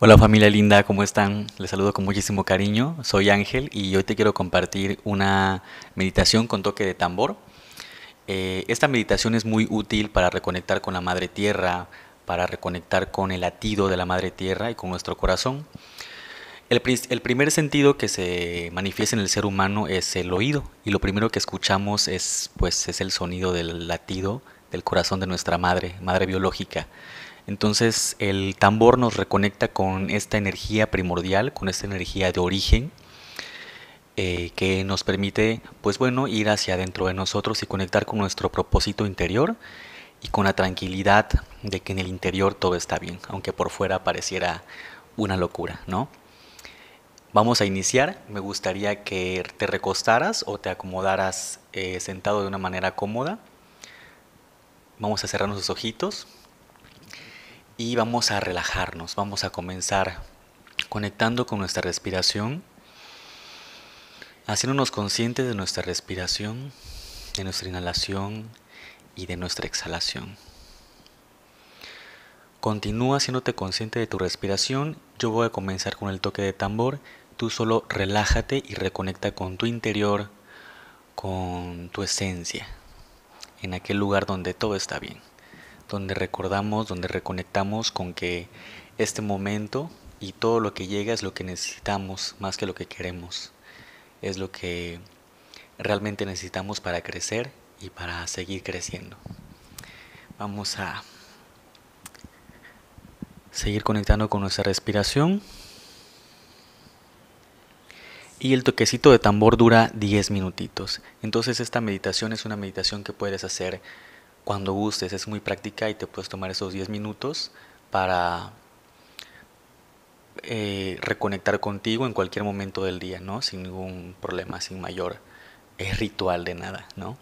Hola familia linda, ¿cómo están? Les saludo con muchísimo cariño. Soy Ángel y hoy te quiero compartir una meditación con toque de tambor. Eh, esta meditación es muy útil para reconectar con la Madre Tierra, para reconectar con el latido de la Madre Tierra y con nuestro corazón. El, el, primer sentido que se manifiesta en el ser humano es el oído y lo primero que escuchamos es, pues, es el sonido del latido del corazón de nuestra madre, madre biológica. Entonces el tambor nos reconecta con esta energía primordial, con esta energía de origen, eh, que nos permite, pues bueno, ir hacia adentro de nosotros y conectar con nuestro propósito interior y con la tranquilidad de que en el interior todo está bien, aunque por fuera pareciera una locura, ¿no? Vamos a iniciar. Me gustaría que te recostaras o te acomodaras eh, sentado de una manera cómoda. Vamos a cerrar nuestros ojitos y vamos a relajarnos, vamos a comenzar conectando con nuestra respiración, haciéndonos conscientes de nuestra respiración, de nuestra inhalación y de nuestra exhalación. Continúa haciéndote consciente de tu respiración, yo voy a comenzar con el toque de tambor, tú solo relájate y reconecta con tu interior, con tu esencia, en aquel lugar donde todo está bien donde recordamos, donde reconectamos con que este momento y todo lo que llega es lo que necesitamos más que lo que queremos. Es lo que realmente necesitamos para crecer y para seguir creciendo. Vamos a seguir conectando con nuestra respiración. Y el toquecito de tambor dura 10 minutitos. Entonces esta meditación es una meditación que puedes hacer cuando gustes, es muy práctica y te puedes tomar esos 10 minutos para eh, reconectar contigo en cualquier momento del día, ¿no? Sin ningún problema, sin mayor eh, ritual de nada, ¿no?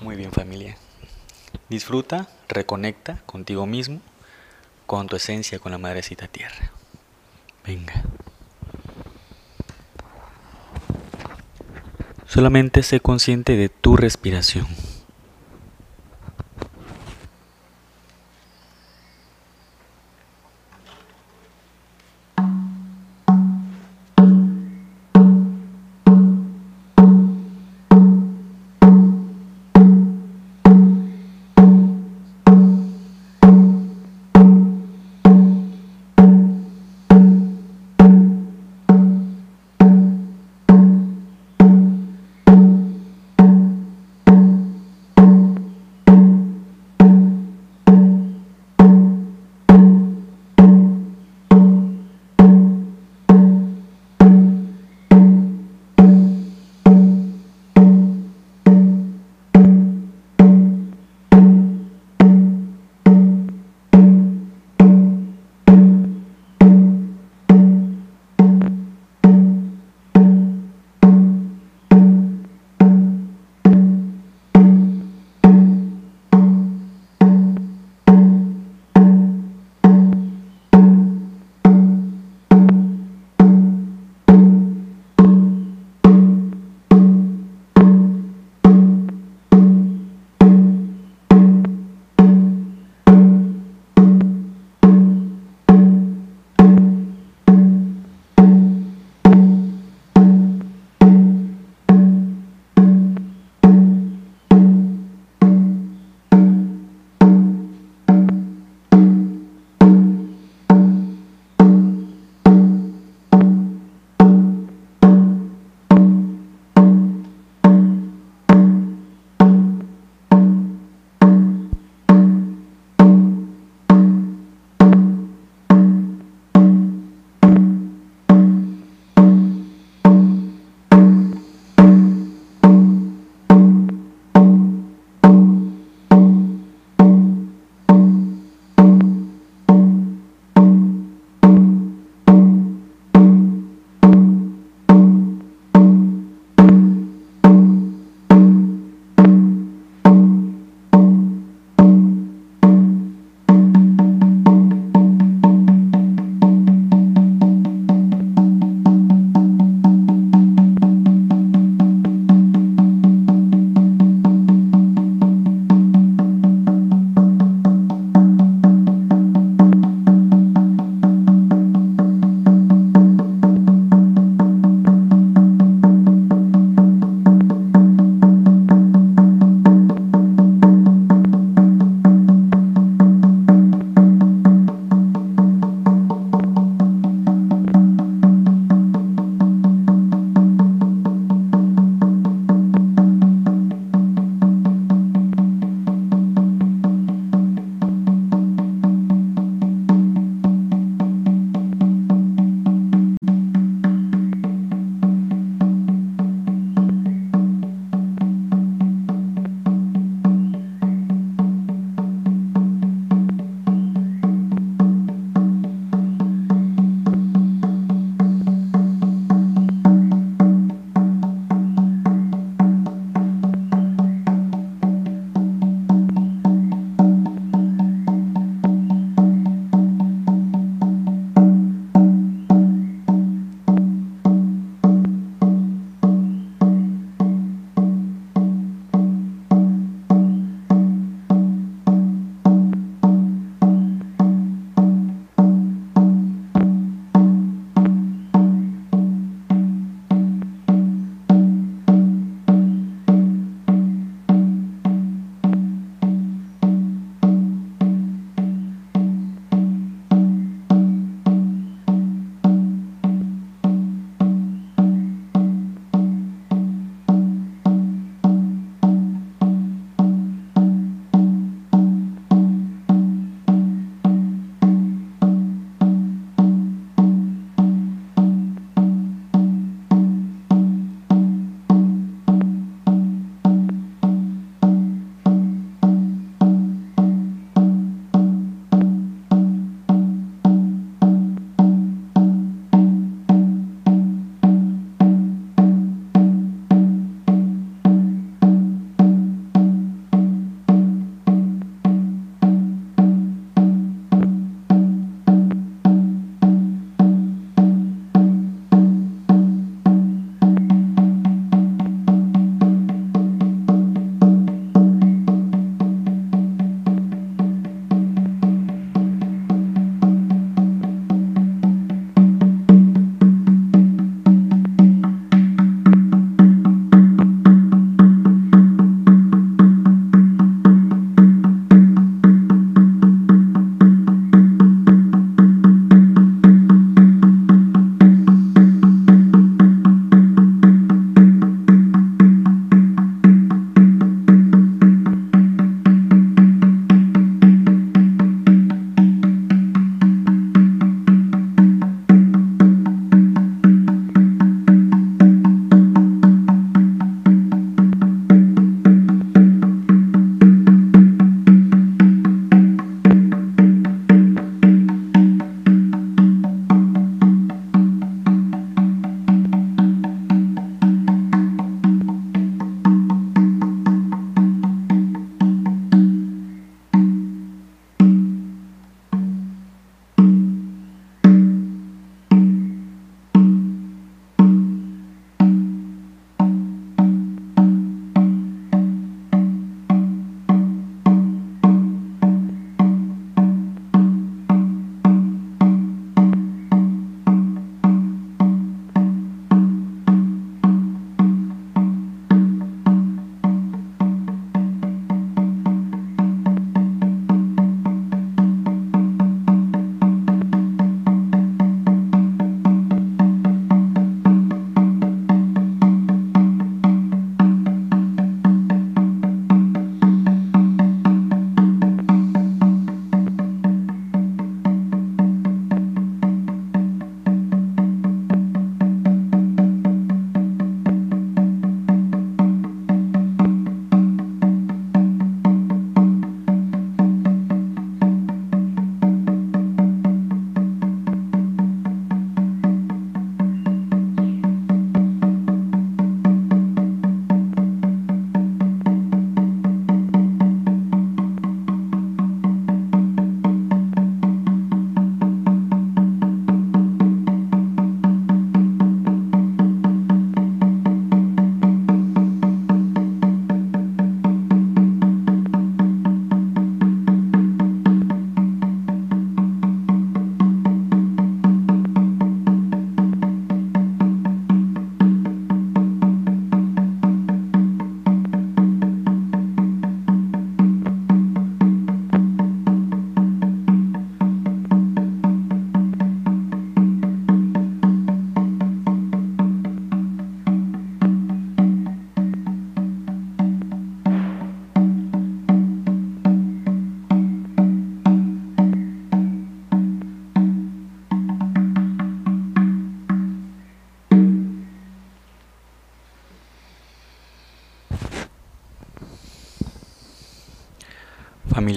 Muy bien familia. Disfruta, reconecta contigo mismo, con tu esencia, con la madrecita tierra. Venga. Solamente sé consciente de tu respiración.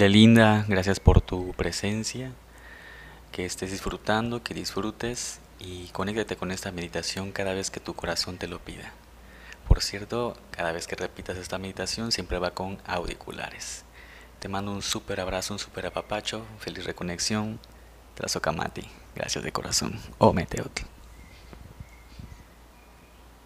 Familia linda, gracias por tu presencia. Que estés disfrutando, que disfrutes y conéctate con esta meditación cada vez que tu corazón te lo pida. Por cierto, cada vez que repitas esta meditación siempre va con auriculares. Te mando un súper abrazo, un súper apapacho, feliz reconexión. Trazo Kamati, gracias de corazón. O Meteotl.